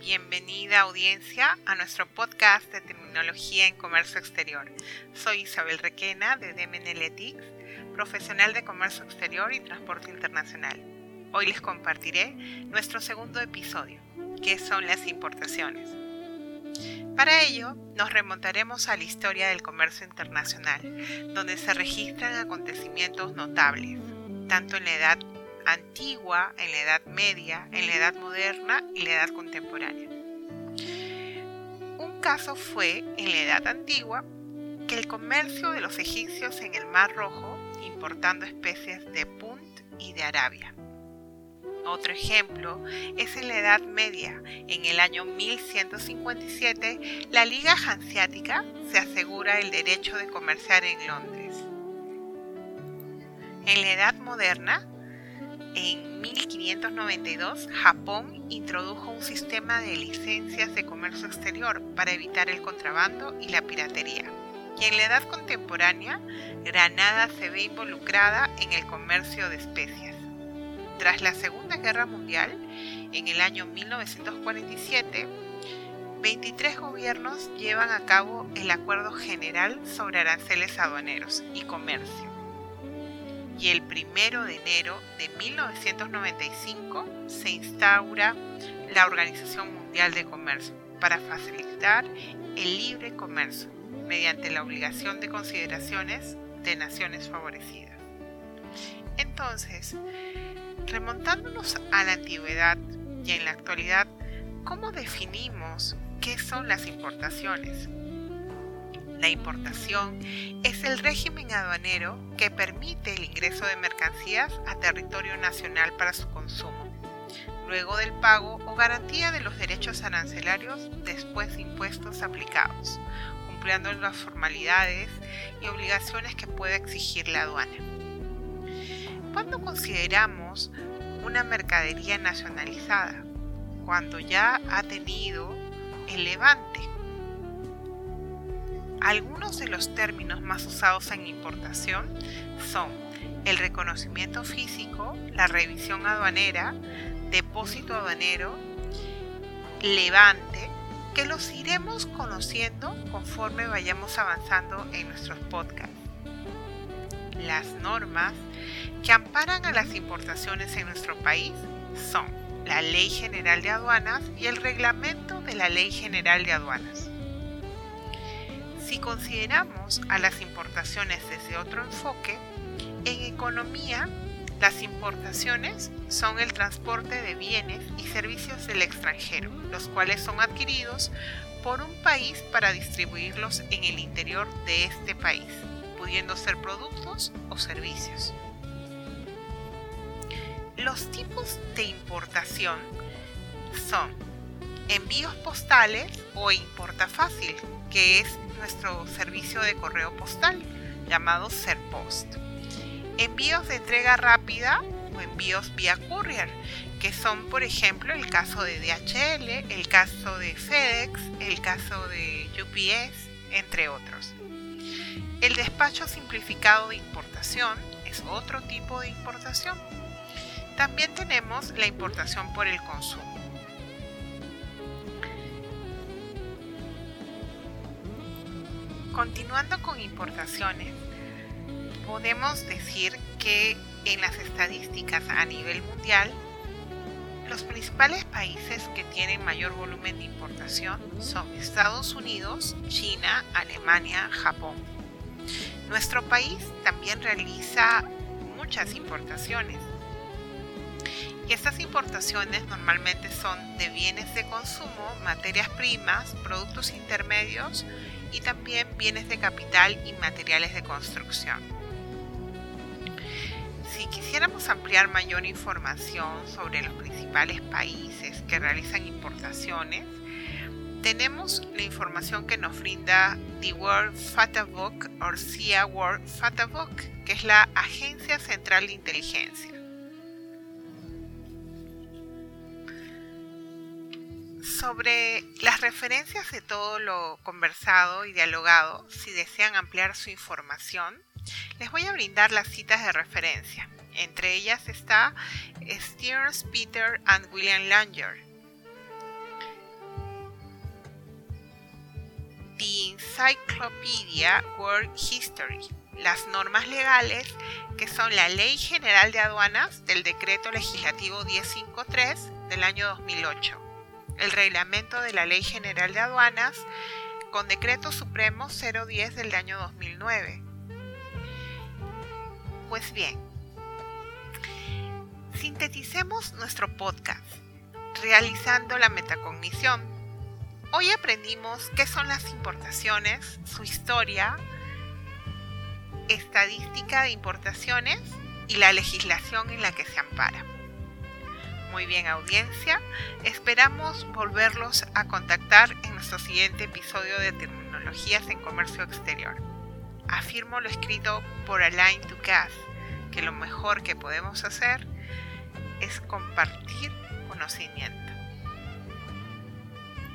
Bienvenida audiencia a nuestro podcast de terminología en comercio exterior. Soy Isabel Requena de Ethics, profesional de comercio exterior y transporte internacional. Hoy les compartiré nuestro segundo episodio, que son las importaciones. Para ello, nos remontaremos a la historia del comercio internacional, donde se registran acontecimientos notables, tanto en la edad antigua, en la Edad Media, en la Edad Moderna y la Edad Contemporánea. Un caso fue en la Edad Antigua que el comercio de los egipcios en el Mar Rojo, importando especies de Punt y de Arabia. Otro ejemplo es en la Edad Media. En el año 1157, la Liga Hanseática se asegura el derecho de comerciar en Londres. En la Edad Moderna, en 1592, Japón introdujo un sistema de licencias de comercio exterior para evitar el contrabando y la piratería. Y en la edad contemporánea, Granada se ve involucrada en el comercio de especias. Tras la Segunda Guerra Mundial, en el año 1947, 23 gobiernos llevan a cabo el Acuerdo General sobre Aranceles Aduaneros y Comercio y el primero de enero de 1995 se instaura la Organización Mundial de Comercio para facilitar el libre comercio mediante la obligación de consideraciones de naciones favorecidas. Entonces, remontándonos a la antigüedad y en la actualidad, ¿cómo definimos qué son las importaciones? La importación es el régimen aduanero que permite el ingreso de mercancías a territorio nacional para su consumo, luego del pago o garantía de los derechos arancelarios después de impuestos aplicados, cumpliendo las formalidades y obligaciones que puede exigir la aduana. ¿Cuándo consideramos una mercadería nacionalizada? Cuando ya ha tenido el levante algunos de los términos más usados en importación son el reconocimiento físico, la revisión aduanera, depósito aduanero, levante, que los iremos conociendo conforme vayamos avanzando en nuestros podcasts. Las normas que amparan a las importaciones en nuestro país son la Ley General de Aduanas y el Reglamento de la Ley General de Aduanas. Si consideramos a las importaciones desde otro enfoque, en economía, las importaciones son el transporte de bienes y servicios del extranjero, los cuales son adquiridos por un país para distribuirlos en el interior de este país, pudiendo ser productos o servicios. Los tipos de importación son envíos postales o importa fácil, que es nuestro servicio de correo postal llamado Serpost. Envíos de entrega rápida o envíos vía courier, que son por ejemplo el caso de DHL, el caso de FedEx, el caso de UPS, entre otros. El despacho simplificado de importación es otro tipo de importación. También tenemos la importación por el consumo. Continuando con importaciones, podemos decir que en las estadísticas a nivel mundial, los principales países que tienen mayor volumen de importación son Estados Unidos, China, Alemania, Japón. Nuestro país también realiza muchas importaciones. Y estas importaciones normalmente son de bienes de consumo, materias primas, productos intermedios y también bienes de capital y materiales de construcción. Si quisiéramos ampliar mayor información sobre los principales países que realizan importaciones, tenemos la información que nos brinda The World Fata Book o CIA World Fata Book, que es la Agencia Central de Inteligencia. Sobre las referencias de todo lo conversado y dialogado, si desean ampliar su información, les voy a brindar las citas de referencia. Entre ellas está Stearns, Peter and William Langer. The Encyclopedia World History. Las normas legales que son la Ley General de Aduanas del Decreto Legislativo 1053 del año 2008 el Reglamento de la Ley General de Aduanas con Decreto Supremo 010 del año 2009. Pues bien, sinteticemos nuestro podcast realizando la metacognición. Hoy aprendimos qué son las importaciones, su historia, estadística de importaciones y la legislación en la que se ampara. Muy bien audiencia, esperamos volverlos a contactar en nuestro siguiente episodio de Terminologías en Comercio Exterior. Afirmo lo escrito por Alain Ducasse, que lo mejor que podemos hacer es compartir conocimiento.